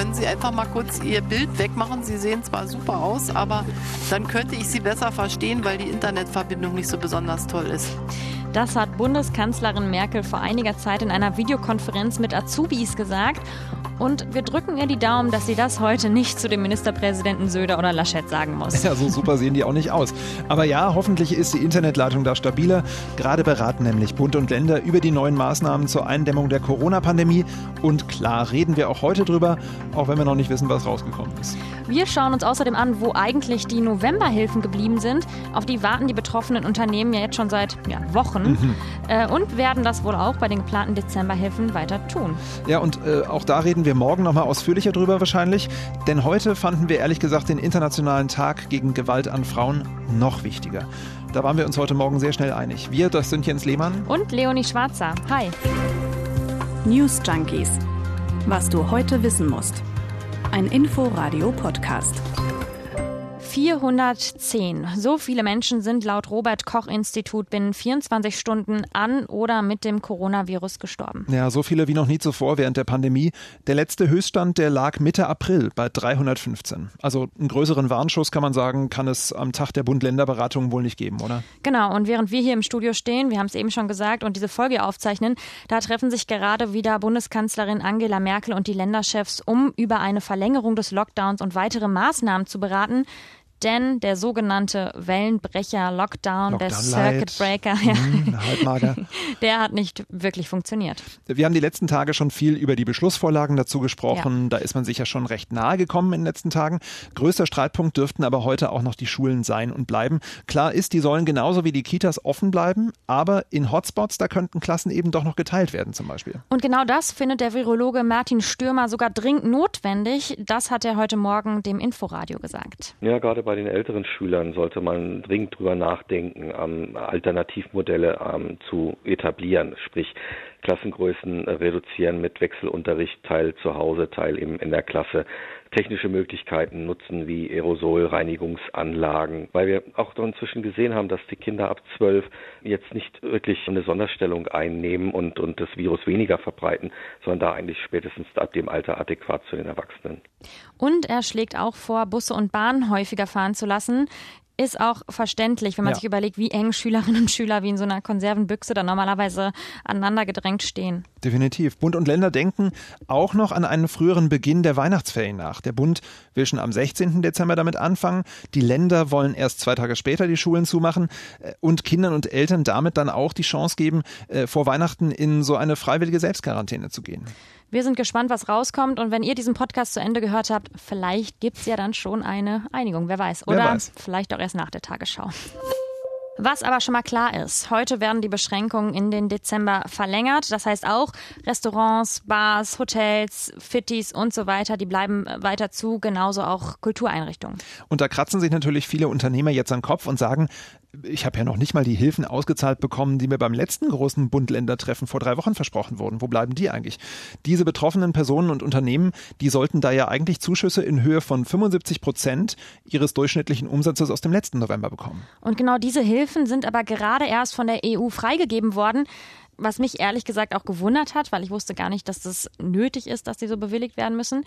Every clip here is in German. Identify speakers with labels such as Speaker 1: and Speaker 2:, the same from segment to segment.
Speaker 1: können Sie einfach mal kurz Ihr Bild wegmachen. Sie sehen zwar super aus, aber dann könnte ich Sie besser verstehen, weil die Internetverbindung nicht so besonders toll ist.
Speaker 2: Das hat Bundeskanzlerin Merkel vor einiger Zeit in einer Videokonferenz mit Azubis gesagt. Und wir drücken ihr die Daumen, dass sie das heute nicht zu dem Ministerpräsidenten Söder oder Laschet sagen muss.
Speaker 3: Ja, so super sehen die auch nicht aus. Aber ja, hoffentlich ist die Internetleitung da stabiler. Gerade beraten nämlich Bund und Länder über die neuen Maßnahmen zur Eindämmung der Corona-Pandemie. Und klar reden wir auch heute drüber, auch wenn wir noch nicht wissen, was rausgekommen ist.
Speaker 2: Wir schauen uns außerdem an, wo eigentlich die Novemberhilfen geblieben sind. Auf die warten die betroffenen Unternehmen ja jetzt schon seit ja, Wochen. Mhm. Äh, und werden das wohl auch bei den geplanten Dezemberhilfen weiter tun.
Speaker 3: Ja, und äh, auch da reden wir wir morgen nochmal ausführlicher drüber wahrscheinlich. Denn heute fanden wir ehrlich gesagt den Internationalen Tag gegen Gewalt an Frauen noch wichtiger. Da waren wir uns heute Morgen sehr schnell einig. Wir, das sind Jens Lehmann
Speaker 2: und Leonie Schwarzer. Hi.
Speaker 4: News Junkies. Was du heute wissen musst. Ein Info-Radio-Podcast.
Speaker 2: 410. So viele Menschen sind laut Robert Koch Institut binnen 24 Stunden an oder mit dem Coronavirus gestorben.
Speaker 3: Ja, so viele wie noch nie zuvor während der Pandemie. Der letzte Höchststand, der lag Mitte April bei 315. Also einen größeren Warnschuss kann man sagen, kann es am Tag der Bund-Länder-Beratung wohl nicht geben, oder?
Speaker 2: Genau. Und während wir hier im Studio stehen, wir haben es eben schon gesagt und diese Folge aufzeichnen, da treffen sich gerade wieder Bundeskanzlerin Angela Merkel und die Länderchefs, um über eine Verlängerung des Lockdowns und weitere Maßnahmen zu beraten denn der sogenannte Wellenbrecher Lockdown, Lockdown der Circuit Breaker, ja, mm, der hat nicht wirklich funktioniert.
Speaker 3: Wir haben die letzten Tage schon viel über die Beschlussvorlagen dazu gesprochen. Ja. Da ist man sich ja schon recht nahe gekommen in den letzten Tagen. Größter Streitpunkt dürften aber heute auch noch die Schulen sein und bleiben. Klar ist, die sollen genauso wie die Kitas offen bleiben, aber in Hotspots, da könnten Klassen eben doch noch geteilt werden zum Beispiel.
Speaker 2: Und genau das findet der Virologe Martin Stürmer sogar dringend notwendig. Das hat er heute Morgen dem Inforadio gesagt.
Speaker 5: Ja, gerade bei bei den älteren Schülern sollte man dringend drüber nachdenken, ähm, Alternativmodelle ähm, zu etablieren, sprich Klassengrößen reduzieren mit Wechselunterricht, Teil zu Hause, Teil eben in der Klasse technische Möglichkeiten nutzen wie Aerosolreinigungsanlagen, weil wir auch inzwischen gesehen haben, dass die Kinder ab zwölf jetzt nicht wirklich eine Sonderstellung einnehmen und, und das Virus weniger verbreiten, sondern da eigentlich spätestens ab dem Alter adäquat zu den Erwachsenen.
Speaker 2: Und er schlägt auch vor, Busse und Bahnen häufiger fahren zu lassen ist auch verständlich, wenn man ja. sich überlegt, wie eng Schülerinnen und Schüler wie in so einer Konservenbüchse da normalerweise aneinander gedrängt stehen.
Speaker 3: Definitiv. Bund und Länder denken auch noch an einen früheren Beginn der Weihnachtsferien nach. Der Bund will schon am 16. Dezember damit anfangen. Die Länder wollen erst zwei Tage später die Schulen zumachen äh, und Kindern und Eltern damit dann auch die Chance geben, äh, vor Weihnachten in so eine freiwillige Selbstquarantäne zu gehen.
Speaker 2: Wir sind gespannt, was rauskommt. Und wenn ihr diesen Podcast zu Ende gehört habt, vielleicht gibt es ja dann schon eine Einigung. Wer weiß. Oder Wer weiß. vielleicht auch erst nach der Tagesschau. Was aber schon mal klar ist, heute werden die Beschränkungen in den Dezember verlängert. Das heißt auch Restaurants, Bars, Hotels, Fittis und so weiter, die bleiben weiter zu, genauso auch Kultureinrichtungen.
Speaker 3: Und da kratzen sich natürlich viele Unternehmer jetzt am Kopf und sagen, ich habe ja noch nicht mal die Hilfen ausgezahlt bekommen, die mir beim letzten großen Bund-Länder-Treffen vor drei Wochen versprochen wurden. Wo bleiben die eigentlich? Diese betroffenen Personen und Unternehmen, die sollten da ja eigentlich Zuschüsse in Höhe von 75 Prozent ihres durchschnittlichen Umsatzes aus dem letzten November bekommen.
Speaker 2: Und genau diese Hilfen sind aber gerade erst von der EU freigegeben worden was mich ehrlich gesagt auch gewundert hat, weil ich wusste gar nicht, dass das nötig ist, dass die so bewilligt werden müssen.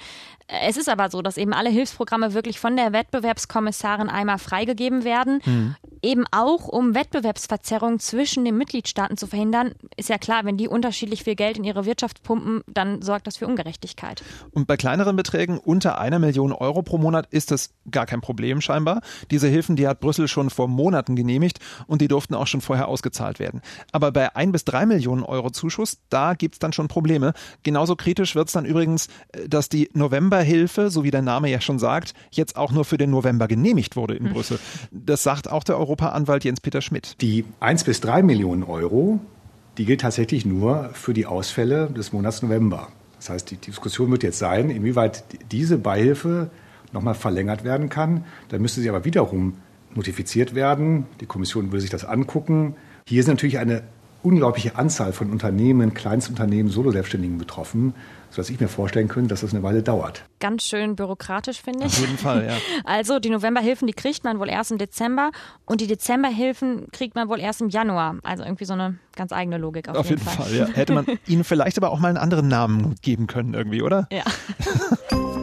Speaker 2: Es ist aber so, dass eben alle Hilfsprogramme wirklich von der Wettbewerbskommissarin einmal freigegeben werden. Mhm. Eben auch, um Wettbewerbsverzerrungen zwischen den Mitgliedstaaten zu verhindern. Ist ja klar, wenn die unterschiedlich viel Geld in ihre Wirtschaft pumpen, dann sorgt das für Ungerechtigkeit.
Speaker 3: Und bei kleineren Beträgen unter einer Million Euro pro Monat ist das gar kein Problem scheinbar. Diese Hilfen, die hat Brüssel schon vor Monaten genehmigt und die durften auch schon vorher ausgezahlt werden. Aber bei ein bis drei Millionen Millionen Euro Zuschuss. Da gibt es dann schon Probleme. Genauso kritisch wird es dann übrigens, äh, dass die Novemberhilfe, so wie der Name ja schon sagt, jetzt auch nur für den November genehmigt wurde in hm. Brüssel. Das sagt auch der Europaanwalt Jens-Peter Schmidt.
Speaker 6: Die 1 bis 3 Millionen Euro, die gilt tatsächlich nur für die Ausfälle des Monats November. Das heißt, die Diskussion wird jetzt sein, inwieweit diese Beihilfe nochmal verlängert werden kann. Dann müsste sie aber wiederum notifiziert werden. Die Kommission will sich das angucken. Hier ist natürlich eine unglaubliche Anzahl von Unternehmen, Kleinstunternehmen, Solo-Selbstständigen betroffen, sodass ich mir vorstellen könnte, dass das eine Weile dauert.
Speaker 2: Ganz schön bürokratisch, finde ich.
Speaker 3: Auf jeden Fall, ja.
Speaker 2: Also die Novemberhilfen, die kriegt man wohl erst im Dezember und die Dezemberhilfen kriegt man wohl erst im Januar. Also irgendwie so eine ganz eigene Logik auf,
Speaker 3: auf jeden, jeden Fall. Fall ja. Hätte man ihnen vielleicht aber auch mal einen anderen Namen geben können irgendwie, oder?
Speaker 2: Ja.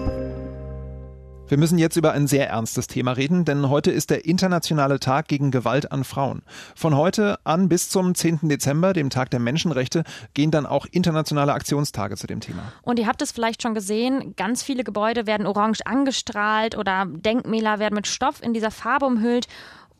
Speaker 3: Wir müssen jetzt über ein sehr ernstes Thema reden, denn heute ist der internationale Tag gegen Gewalt an Frauen. Von heute an bis zum 10. Dezember, dem Tag der Menschenrechte, gehen dann auch internationale Aktionstage zu dem Thema.
Speaker 2: Und ihr habt es vielleicht schon gesehen, ganz viele Gebäude werden orange angestrahlt oder Denkmäler werden mit Stoff in dieser Farbe umhüllt.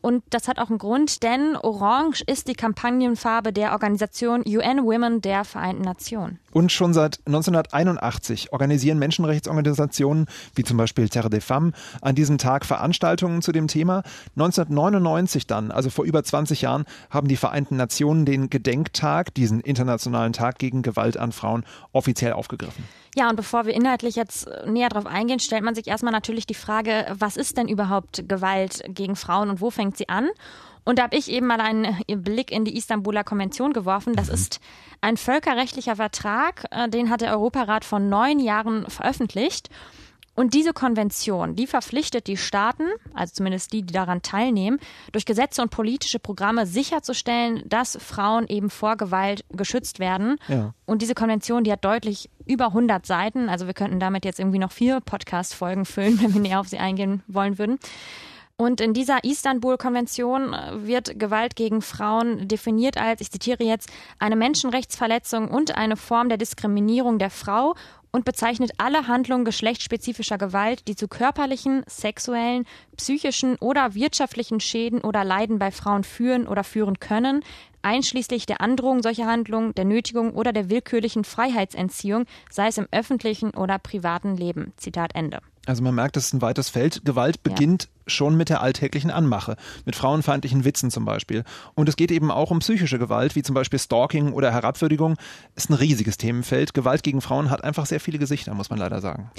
Speaker 2: Und das hat auch einen Grund, denn Orange ist die Kampagnenfarbe der Organisation UN Women der Vereinten Nationen.
Speaker 3: Und schon seit 1981 organisieren Menschenrechtsorganisationen wie zum Beispiel Terre des Femmes an diesem Tag Veranstaltungen zu dem Thema. 1999 dann, also vor über 20 Jahren, haben die Vereinten Nationen den Gedenktag, diesen internationalen Tag gegen Gewalt an Frauen, offiziell aufgegriffen.
Speaker 2: Ja, und bevor wir inhaltlich jetzt näher darauf eingehen, stellt man sich erstmal natürlich die Frage, was ist denn überhaupt Gewalt gegen Frauen und wo fängt sie an? Und da habe ich eben mal einen Blick in die Istanbuler Konvention geworfen. Das ist ein völkerrechtlicher Vertrag, äh, den hat der Europarat vor neun Jahren veröffentlicht. Und diese Konvention, die verpflichtet die Staaten, also zumindest die, die daran teilnehmen, durch Gesetze und politische Programme sicherzustellen, dass Frauen eben vor Gewalt geschützt werden. Ja. Und diese Konvention, die hat deutlich über 100 Seiten. Also wir könnten damit jetzt irgendwie noch vier Podcast-Folgen füllen, wenn wir näher auf sie eingehen wollen würden. Und in dieser Istanbul-Konvention äh, wird Gewalt gegen Frauen definiert als, ich zitiere jetzt, eine Menschenrechtsverletzung und eine Form der Diskriminierung der Frau und bezeichnet alle Handlungen geschlechtsspezifischer Gewalt, die zu körperlichen, sexuellen, psychischen oder wirtschaftlichen Schäden oder Leiden bei Frauen führen oder führen können, einschließlich der Androhung solcher Handlungen, der Nötigung oder der willkürlichen Freiheitsentziehung, sei es im öffentlichen oder privaten Leben. Zitat Ende.
Speaker 3: Also man merkt, das ist ein weites Feld. Gewalt beginnt ja. Schon mit der alltäglichen Anmache, mit frauenfeindlichen Witzen zum Beispiel. Und es geht eben auch um psychische Gewalt, wie zum Beispiel Stalking oder Herabwürdigung. Ist ein riesiges Themenfeld. Gewalt gegen Frauen hat einfach sehr viele Gesichter, muss man leider sagen.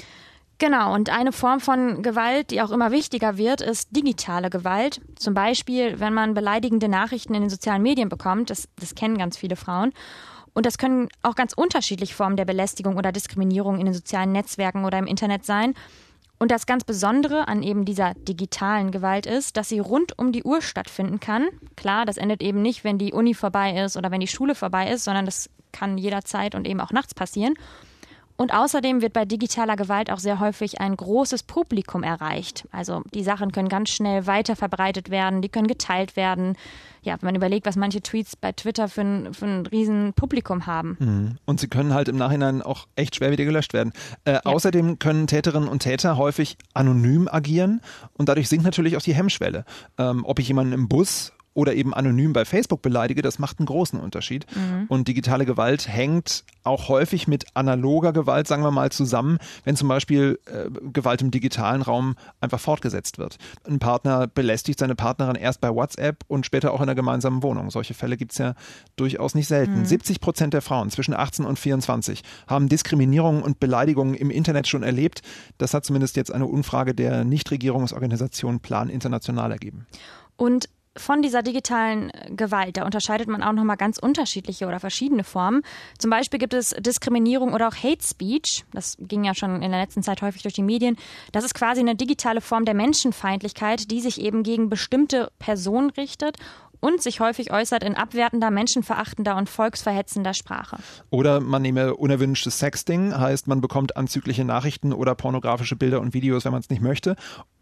Speaker 2: Genau, und eine Form von Gewalt, die auch immer wichtiger wird, ist digitale Gewalt. Zum Beispiel, wenn man beleidigende Nachrichten in den sozialen Medien bekommt, das, das kennen ganz viele Frauen. Und das können auch ganz unterschiedliche Formen der Belästigung oder Diskriminierung in den sozialen Netzwerken oder im Internet sein. Und das ganz Besondere an eben dieser digitalen Gewalt ist, dass sie rund um die Uhr stattfinden kann. Klar, das endet eben nicht, wenn die Uni vorbei ist oder wenn die Schule vorbei ist, sondern das kann jederzeit und eben auch nachts passieren. Und außerdem wird bei digitaler Gewalt auch sehr häufig ein großes Publikum erreicht. Also die Sachen können ganz schnell weiter verbreitet werden, die können geteilt werden. Ja, wenn man überlegt, was manche Tweets bei Twitter für ein, für ein riesen Publikum haben.
Speaker 3: Mhm. Und sie können halt im Nachhinein auch echt schwer wieder gelöscht werden. Äh, ja. Außerdem können Täterinnen und Täter häufig anonym agieren und dadurch sinkt natürlich auch die Hemmschwelle. Ähm, ob ich jemanden im Bus oder eben anonym bei Facebook beleidige, das macht einen großen Unterschied. Mhm. Und digitale Gewalt hängt auch häufig mit analoger Gewalt, sagen wir mal, zusammen, wenn zum Beispiel äh, Gewalt im digitalen Raum einfach fortgesetzt wird. Ein Partner belästigt seine Partnerin erst bei WhatsApp und später auch in der gemeinsamen Wohnung. Solche Fälle gibt es ja durchaus nicht selten. Mhm. 70 Prozent der Frauen zwischen 18 und 24 haben Diskriminierungen und Beleidigungen im Internet schon erlebt. Das hat zumindest jetzt eine Umfrage der Nichtregierungsorganisation Plan International ergeben.
Speaker 2: Und von dieser digitalen Gewalt, da unterscheidet man auch nochmal ganz unterschiedliche oder verschiedene Formen. Zum Beispiel gibt es Diskriminierung oder auch Hate Speech. Das ging ja schon in der letzten Zeit häufig durch die Medien. Das ist quasi eine digitale Form der Menschenfeindlichkeit, die sich eben gegen bestimmte Personen richtet und sich häufig äußert in abwertender, menschenverachtender und volksverhetzender Sprache.
Speaker 3: Oder man nehme unerwünschtes Sexting, heißt man bekommt anzügliche Nachrichten oder pornografische Bilder und Videos, wenn man es nicht möchte.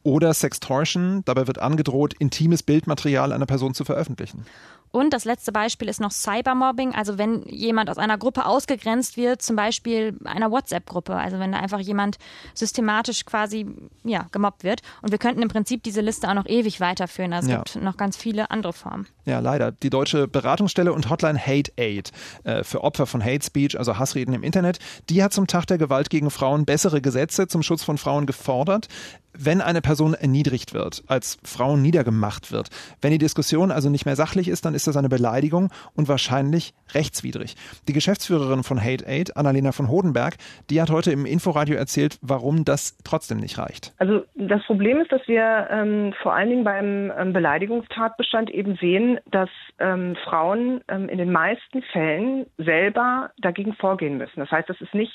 Speaker 3: Oder Sextortion, dabei wird angedroht, intimes Bildmaterial einer Person zu veröffentlichen.
Speaker 2: Und das letzte Beispiel ist noch Cybermobbing, also wenn jemand aus einer Gruppe ausgegrenzt wird, zum Beispiel einer WhatsApp-Gruppe, also wenn da einfach jemand systematisch quasi ja, gemobbt wird. Und wir könnten im Prinzip diese Liste auch noch ewig weiterführen. Also es ja. gibt noch ganz viele andere Formen.
Speaker 3: Ja, leider. Die deutsche Beratungsstelle und Hotline Hate Aid äh, für Opfer von Hate Speech, also Hassreden im Internet, die hat zum Tag der Gewalt gegen Frauen bessere Gesetze zum Schutz von Frauen gefordert wenn eine Person erniedrigt wird, als Frau niedergemacht wird, wenn die Diskussion also nicht mehr sachlich ist, dann ist das eine Beleidigung und wahrscheinlich rechtswidrig. Die Geschäftsführerin von Hate Aid, Annalena von Hodenberg, die hat heute im Inforadio erzählt, warum das trotzdem nicht reicht.
Speaker 7: Also das Problem ist, dass wir ähm, vor allen Dingen beim ähm, Beleidigungstatbestand eben sehen, dass ähm, Frauen ähm, in den meisten Fällen selber dagegen vorgehen müssen. Das heißt, das ist nicht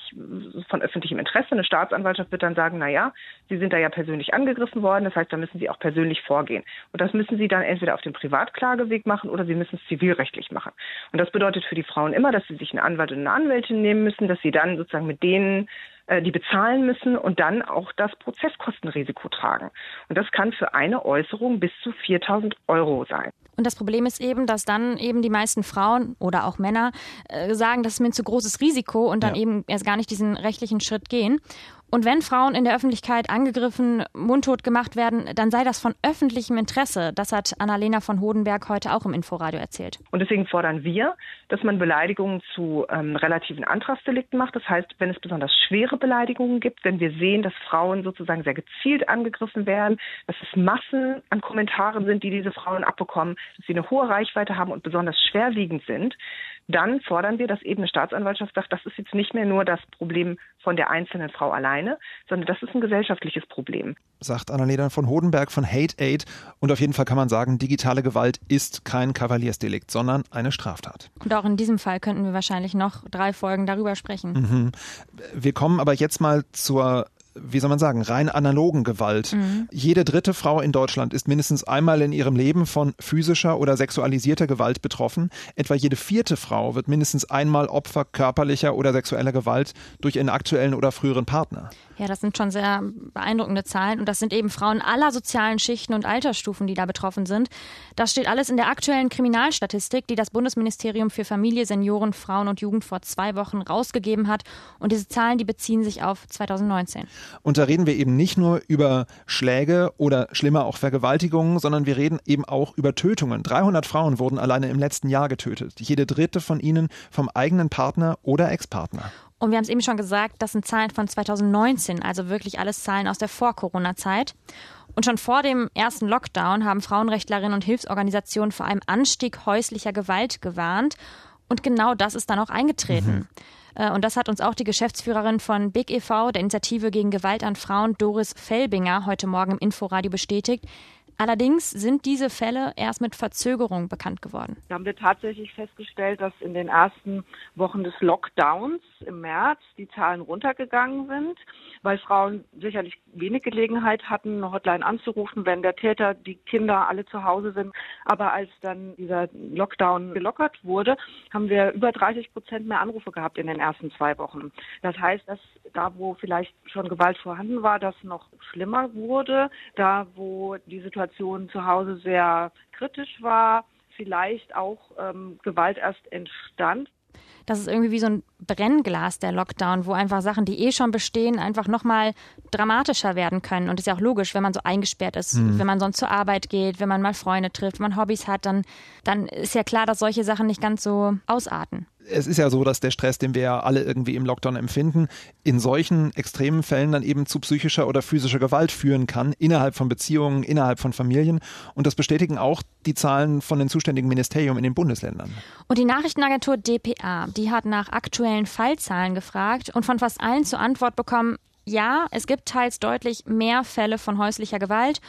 Speaker 7: von öffentlichem Interesse. Eine Staatsanwaltschaft wird dann sagen, na ja, Sie sind da ja persönlich angegriffen worden. Das heißt, da müssen Sie auch persönlich vorgehen. Und das müssen Sie dann entweder auf dem Privatklageweg machen oder Sie müssen es zivilrechtlich machen. Und das bedeutet für die Frauen immer, dass sie sich einen Anwalt und eine Anwältin nehmen müssen, dass sie dann sozusagen mit denen äh, die bezahlen müssen und dann auch das Prozesskostenrisiko tragen. Und das kann für eine Äußerung bis zu 4000 Euro sein.
Speaker 2: Und das Problem ist eben, dass dann eben die meisten Frauen oder auch Männer äh, sagen, das ist mir ein zu großes Risiko und dann ja. eben erst gar nicht diesen rechtlichen Schritt gehen. Und wenn Frauen in der Öffentlichkeit angegriffen, mundtot gemacht werden, dann sei das von öffentlichem Interesse. Das hat Annalena von Hodenberg heute auch im Inforadio erzählt.
Speaker 7: Und deswegen fordern wir, dass man Beleidigungen zu ähm, relativen Antragsdelikten macht. Das heißt, wenn es besonders schwere Beleidigungen gibt, wenn wir sehen, dass Frauen sozusagen sehr gezielt angegriffen werden, dass es Massen an Kommentaren sind, die diese Frauen abbekommen, dass sie eine hohe Reichweite haben und besonders schwerwiegend sind, dann fordern wir, dass eben eine Staatsanwaltschaft sagt, das ist jetzt nicht mehr nur das Problem von der einzelnen Frau alleine, sondern das ist ein gesellschaftliches Problem.
Speaker 3: Sagt Annalena von Hodenberg von Hate Aid. Und auf jeden Fall kann man sagen, digitale Gewalt ist kein Kavaliersdelikt, sondern eine Straftat.
Speaker 2: Und auch in diesem Fall könnten wir wahrscheinlich noch drei Folgen darüber sprechen.
Speaker 3: Mhm. Wir kommen aber jetzt mal zur wie soll man sagen, rein analogen Gewalt. Mhm. Jede dritte Frau in Deutschland ist mindestens einmal in ihrem Leben von physischer oder sexualisierter Gewalt betroffen. Etwa jede vierte Frau wird mindestens einmal Opfer körperlicher oder sexueller Gewalt durch ihren aktuellen oder früheren Partner.
Speaker 2: Ja, das sind schon sehr beeindruckende Zahlen und das sind eben Frauen aller sozialen Schichten und Altersstufen, die da betroffen sind. Das steht alles in der aktuellen Kriminalstatistik, die das Bundesministerium für Familie, Senioren, Frauen und Jugend vor zwei Wochen rausgegeben hat. Und diese Zahlen, die beziehen sich auf 2019.
Speaker 3: Und da reden wir eben nicht nur über Schläge oder schlimmer auch Vergewaltigungen, sondern wir reden eben auch über Tötungen. 300 Frauen wurden alleine im letzten Jahr getötet. Jede dritte von ihnen vom eigenen Partner oder Ex-Partner.
Speaker 2: Und wir haben es eben schon gesagt, das sind Zahlen von 2019, also wirklich alles Zahlen aus der Vor-Corona-Zeit. Und schon vor dem ersten Lockdown haben Frauenrechtlerinnen und Hilfsorganisationen vor einem Anstieg häuslicher Gewalt gewarnt. Und genau das ist dann auch eingetreten. Mhm. Äh, und das hat uns auch die Geschäftsführerin von Big e.V., der Initiative gegen Gewalt an Frauen, Doris Felbinger, heute Morgen im Inforadio bestätigt. Allerdings sind diese Fälle erst mit Verzögerung bekannt geworden.
Speaker 8: Da haben wir tatsächlich festgestellt, dass in den ersten Wochen des Lockdowns im März die Zahlen runtergegangen sind, weil Frauen sicherlich wenig Gelegenheit hatten, eine Hotline anzurufen, wenn der Täter, die Kinder alle zu Hause sind. Aber als dann dieser Lockdown gelockert wurde, haben wir über 30 Prozent mehr Anrufe gehabt in den ersten zwei Wochen. Das heißt, dass da, wo vielleicht schon Gewalt vorhanden war, das noch schlimmer wurde. Da, wo die Situation zu Hause sehr kritisch war, vielleicht auch ähm, Gewalt erst entstand.
Speaker 2: Das ist irgendwie wie so ein Brennglas, der Lockdown, wo einfach Sachen, die eh schon bestehen, einfach nochmal dramatischer werden können. Und das ist ja auch logisch, wenn man so eingesperrt ist, mhm. wenn man sonst zur Arbeit geht, wenn man mal Freunde trifft, wenn man Hobbys hat, dann, dann ist ja klar, dass solche Sachen nicht ganz so ausarten
Speaker 3: es ist ja so, dass der Stress, den wir ja alle irgendwie im Lockdown empfinden, in solchen extremen Fällen dann eben zu psychischer oder physischer Gewalt führen kann, innerhalb von Beziehungen, innerhalb von Familien. Und das bestätigen auch die Zahlen von den zuständigen Ministerien in den Bundesländern.
Speaker 2: Und die Nachrichtenagentur dpa, die hat nach aktuellen Fallzahlen gefragt und von fast allen zur Antwort bekommen, ja, es gibt teils deutlich mehr Fälle von häuslicher Gewalt.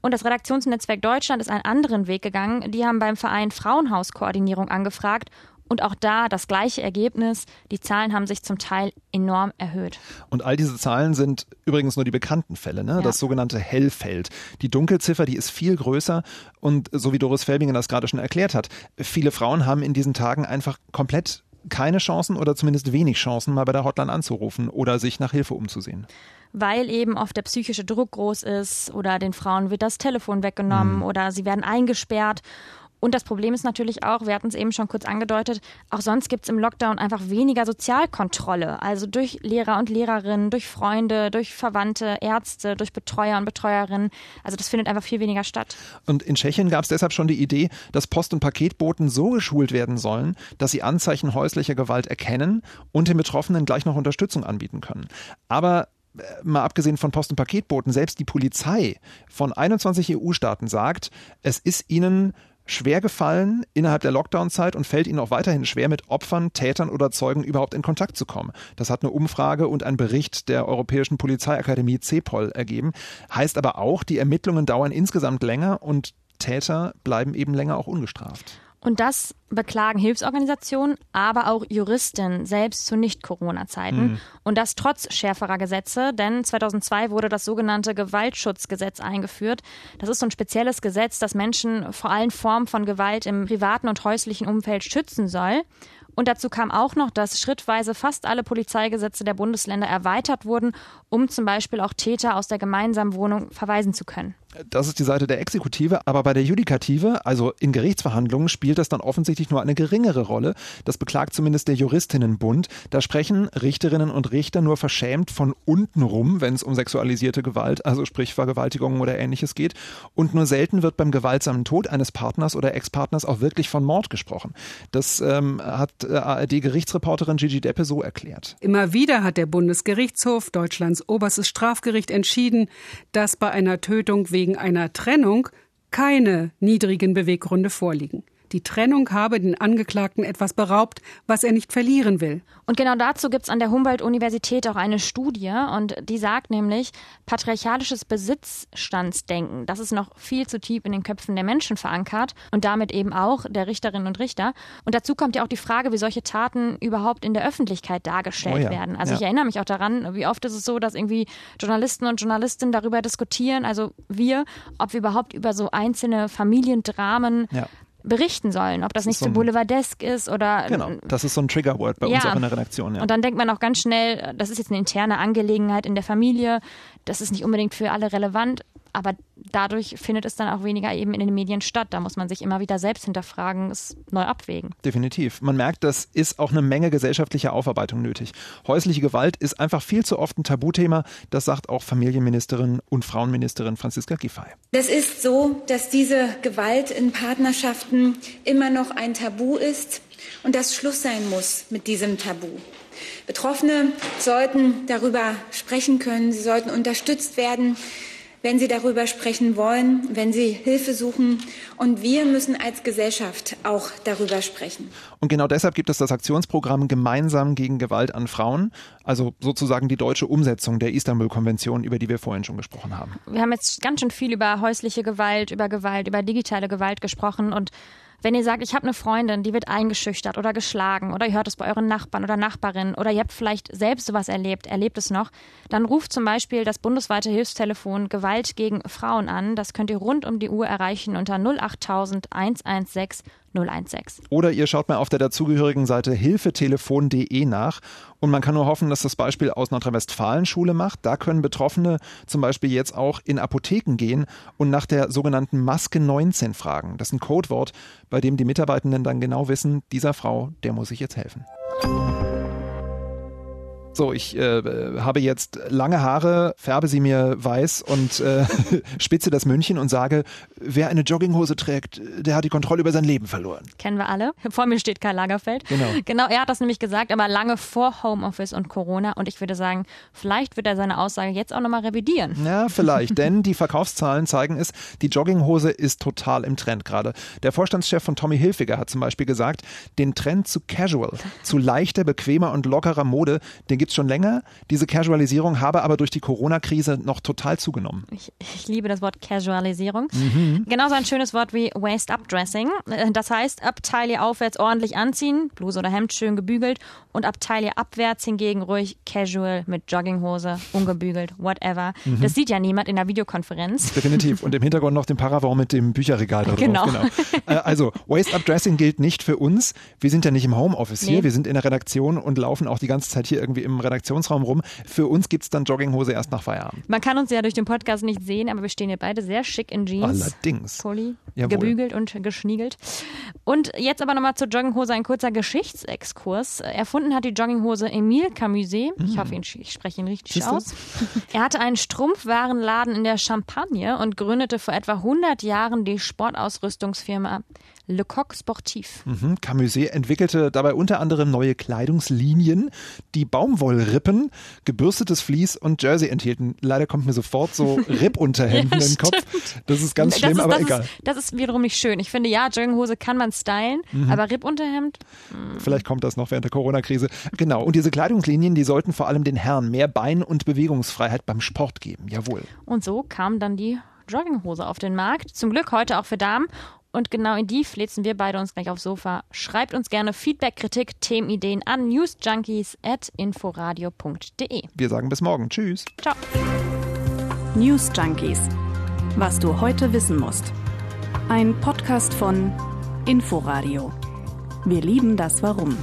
Speaker 2: Und das Redaktionsnetzwerk Deutschland ist einen anderen Weg gegangen. Die haben beim Verein Frauenhauskoordinierung angefragt und auch da das gleiche Ergebnis. Die Zahlen haben sich zum Teil enorm erhöht.
Speaker 3: Und all diese Zahlen sind übrigens nur die bekannten Fälle, ne? Ja. das sogenannte Hellfeld. Die Dunkelziffer, die ist viel größer. Und so wie Doris Felbingen das gerade schon erklärt hat, viele Frauen haben in diesen Tagen einfach komplett keine Chancen oder zumindest wenig Chancen, mal bei der Hotline anzurufen oder sich nach Hilfe umzusehen
Speaker 2: weil eben oft der psychische Druck groß ist oder den Frauen wird das Telefon weggenommen mhm. oder sie werden eingesperrt. Und das Problem ist natürlich auch, wir hatten es eben schon kurz angedeutet, auch sonst gibt es im Lockdown einfach weniger Sozialkontrolle. Also durch Lehrer und Lehrerinnen, durch Freunde, durch Verwandte, Ärzte, durch Betreuer und Betreuerinnen. Also das findet einfach viel weniger statt.
Speaker 3: Und in Tschechien gab es deshalb schon die Idee, dass Post- und Paketboten so geschult werden sollen, dass sie Anzeichen häuslicher Gewalt erkennen und den Betroffenen gleich noch Unterstützung anbieten können. Aber äh, mal abgesehen von Post- und Paketboten, selbst die Polizei von 21 EU-Staaten sagt, es ist ihnen schwer gefallen innerhalb der Lockdown-Zeit und fällt ihnen auch weiterhin schwer, mit Opfern, Tätern oder Zeugen überhaupt in Kontakt zu kommen. Das hat eine Umfrage und ein Bericht der Europäischen Polizeiakademie CEPOL ergeben. Heißt aber auch, die Ermittlungen dauern insgesamt länger und Täter bleiben eben länger auch ungestraft.
Speaker 2: Und das beklagen Hilfsorganisationen, aber auch Juristen selbst zu Nicht-Corona-Zeiten. Mhm. Und das trotz schärferer Gesetze, denn 2002 wurde das sogenannte Gewaltschutzgesetz eingeführt. Das ist so ein spezielles Gesetz, das Menschen vor allen Formen von Gewalt im privaten und häuslichen Umfeld schützen soll. Und dazu kam auch noch, dass schrittweise fast alle Polizeigesetze der Bundesländer erweitert wurden, um zum Beispiel auch Täter aus der gemeinsamen Wohnung verweisen zu können.
Speaker 3: Das ist die Seite der Exekutive, aber bei der Judikative, also in Gerichtsverhandlungen, spielt das dann offensichtlich nur eine geringere Rolle. Das beklagt zumindest der Juristinnenbund. Da sprechen Richterinnen und Richter nur verschämt von unten rum, wenn es um sexualisierte Gewalt, also sprich Vergewaltigungen oder ähnliches geht. Und nur selten wird beim gewaltsamen Tod eines Partners oder Ex-Partners auch wirklich von Mord gesprochen. Das ähm, hat äh, ARD-Gerichtsreporterin Gigi Deppe so erklärt.
Speaker 9: Immer wieder hat der Bundesgerichtshof, Deutschlands oberstes Strafgericht, entschieden, dass bei einer Tötung wegen einer Trennung keine niedrigen Beweggründe vorliegen. Die Trennung habe den Angeklagten etwas beraubt, was er nicht verlieren will.
Speaker 2: Und genau dazu gibt es an der Humboldt-Universität auch eine Studie und die sagt nämlich, patriarchalisches Besitzstandsdenken, das ist noch viel zu tief in den Köpfen der Menschen verankert und damit eben auch der Richterinnen und Richter. Und dazu kommt ja auch die Frage, wie solche Taten überhaupt in der Öffentlichkeit dargestellt oh ja. werden. Also ja. ich erinnere mich auch daran, wie oft ist es so, dass irgendwie Journalisten und Journalistinnen darüber diskutieren, also wir, ob wir überhaupt über so einzelne Familiendramen ja berichten sollen, ob das, das nicht so, so boulevardesk ist oder.
Speaker 3: Genau, das ist so ein Triggerword bei ja. uns auch in der Redaktion. Ja.
Speaker 2: Und dann denkt man auch ganz schnell, das ist jetzt eine interne Angelegenheit in der Familie, das ist nicht unbedingt für alle relevant, aber dadurch findet es dann auch weniger eben in den Medien statt. Da muss man sich immer wieder selbst hinterfragen, es neu abwägen.
Speaker 3: Definitiv. Man merkt, das ist auch eine Menge gesellschaftlicher Aufarbeitung nötig. Häusliche Gewalt ist einfach viel zu oft ein Tabuthema. Das sagt auch Familienministerin und Frauenministerin Franziska Giffey.
Speaker 10: Es ist so, dass diese Gewalt in Partnerschaften immer noch ein Tabu ist und dass Schluss sein muss mit diesem Tabu. Betroffene sollten darüber sprechen können, sie sollten unterstützt werden wenn sie darüber sprechen wollen, wenn sie Hilfe suchen. Und wir müssen als Gesellschaft auch darüber sprechen.
Speaker 3: Und genau deshalb gibt es das Aktionsprogramm Gemeinsam gegen Gewalt an Frauen, also sozusagen die deutsche Umsetzung der Istanbul-Konvention, über die wir vorhin schon gesprochen haben.
Speaker 2: Wir haben jetzt ganz schön viel über häusliche Gewalt, über Gewalt, über digitale Gewalt gesprochen und wenn ihr sagt, ich habe eine Freundin, die wird eingeschüchtert oder geschlagen oder ihr hört es bei euren Nachbarn oder Nachbarinnen oder ihr habt vielleicht selbst sowas erlebt, erlebt es noch, dann ruft zum Beispiel das bundesweite Hilfstelefon Gewalt gegen Frauen an. Das könnt ihr rund um die Uhr erreichen unter 08000 116 016.
Speaker 3: Oder ihr schaut mal auf der dazugehörigen Seite hilfetelefon.de nach und man kann nur hoffen, dass das Beispiel aus Nordrhein-Westfalen Schule macht. Da können Betroffene zum Beispiel jetzt auch in Apotheken gehen und nach der sogenannten Maske 19 fragen. Das ist ein Codewort, bei dem die Mitarbeitenden dann genau wissen, dieser Frau, der muss ich jetzt helfen. So, ich äh, habe jetzt lange Haare, färbe sie mir weiß und äh, spitze das München und sage, wer eine Jogginghose trägt, der hat die Kontrolle über sein Leben verloren.
Speaker 2: Kennen wir alle. Vor mir steht Karl Lagerfeld. Genau. Genau, er hat das nämlich gesagt, aber lange vor Homeoffice und Corona. Und ich würde sagen, vielleicht wird er seine Aussage jetzt auch nochmal revidieren.
Speaker 3: Ja, vielleicht, denn die Verkaufszahlen zeigen es, die Jogginghose ist total im Trend gerade. Der Vorstandschef von Tommy Hilfiger hat zum Beispiel gesagt, den Trend zu Casual, zu leichter, bequemer und lockerer Mode, den gibt gibt es schon länger. Diese Casualisierung habe aber durch die Corona-Krise noch total zugenommen.
Speaker 2: Ich, ich, liebe das Wort Casualisierung. Mhm. Genauso ein schönes Wort wie Waist-Up-Dressing. Äh, das heißt, ab Taille aufwärts ordentlich anziehen, Bluse oder Hemd schön gebügelt und ab Taille abwärts hingegen ruhig casual mit Jogginghose, ungebügelt, whatever. Mhm. Das sieht ja niemand in der Videokonferenz.
Speaker 3: Definitiv. Und im Hintergrund noch den Paravent mit dem Bücherregal da
Speaker 2: genau.
Speaker 3: genau. Äh, also, Waist-Up-Dressing gilt nicht für uns. Wir sind ja nicht im Homeoffice nee. hier, wir sind in der Redaktion und laufen auch die ganze Zeit hier irgendwie im Redaktionsraum rum. Für uns gibt es dann Jogginghose erst nach Feierabend.
Speaker 2: Man kann uns ja durch den Podcast nicht sehen, aber wir stehen hier beide sehr schick in Jeans.
Speaker 3: Allerdings.
Speaker 2: Pulli, Jawohl. gebügelt und geschniegelt. Und jetzt aber nochmal zur Jogginghose ein kurzer Geschichtsexkurs. Erfunden hat die Jogginghose Emile Camuset. Ich mhm. hoffe, ich spreche ihn richtig Siehst aus. er hatte einen Strumpfwarenladen in der Champagne und gründete vor etwa 100 Jahren die Sportausrüstungsfirma Le Coq Sportif.
Speaker 3: Mhm. Camuset entwickelte dabei unter anderem neue Kleidungslinien, die Baumwollrippen, gebürstetes Vlies und Jersey enthielten. Leider kommt mir sofort so Rippunterhemden ja, in den Kopf. Das ist ganz schlimm,
Speaker 2: ist,
Speaker 3: aber egal.
Speaker 2: Ist, das ist wiederum nicht schön. Ich finde, ja, Jogginghose kann man stylen, mhm. aber Rippunterhemd?
Speaker 3: Mh. Vielleicht kommt das noch während der Corona-Krise. Genau. Und diese Kleidungslinien, die sollten vor allem den Herren mehr Bein- und Bewegungsfreiheit beim Sport geben. Jawohl.
Speaker 2: Und so kam dann die Jogginghose auf den Markt. Zum Glück heute auch für Damen. Und genau in die flitzen wir beide uns gleich aufs Sofa. Schreibt uns gerne Feedback, Kritik, Themenideen an newsjunkies.inforadio.de.
Speaker 3: Wir sagen bis morgen. Tschüss.
Speaker 2: Ciao.
Speaker 4: News Junkies. Was du heute wissen musst. Ein Podcast von Inforadio. Wir lieben das Warum.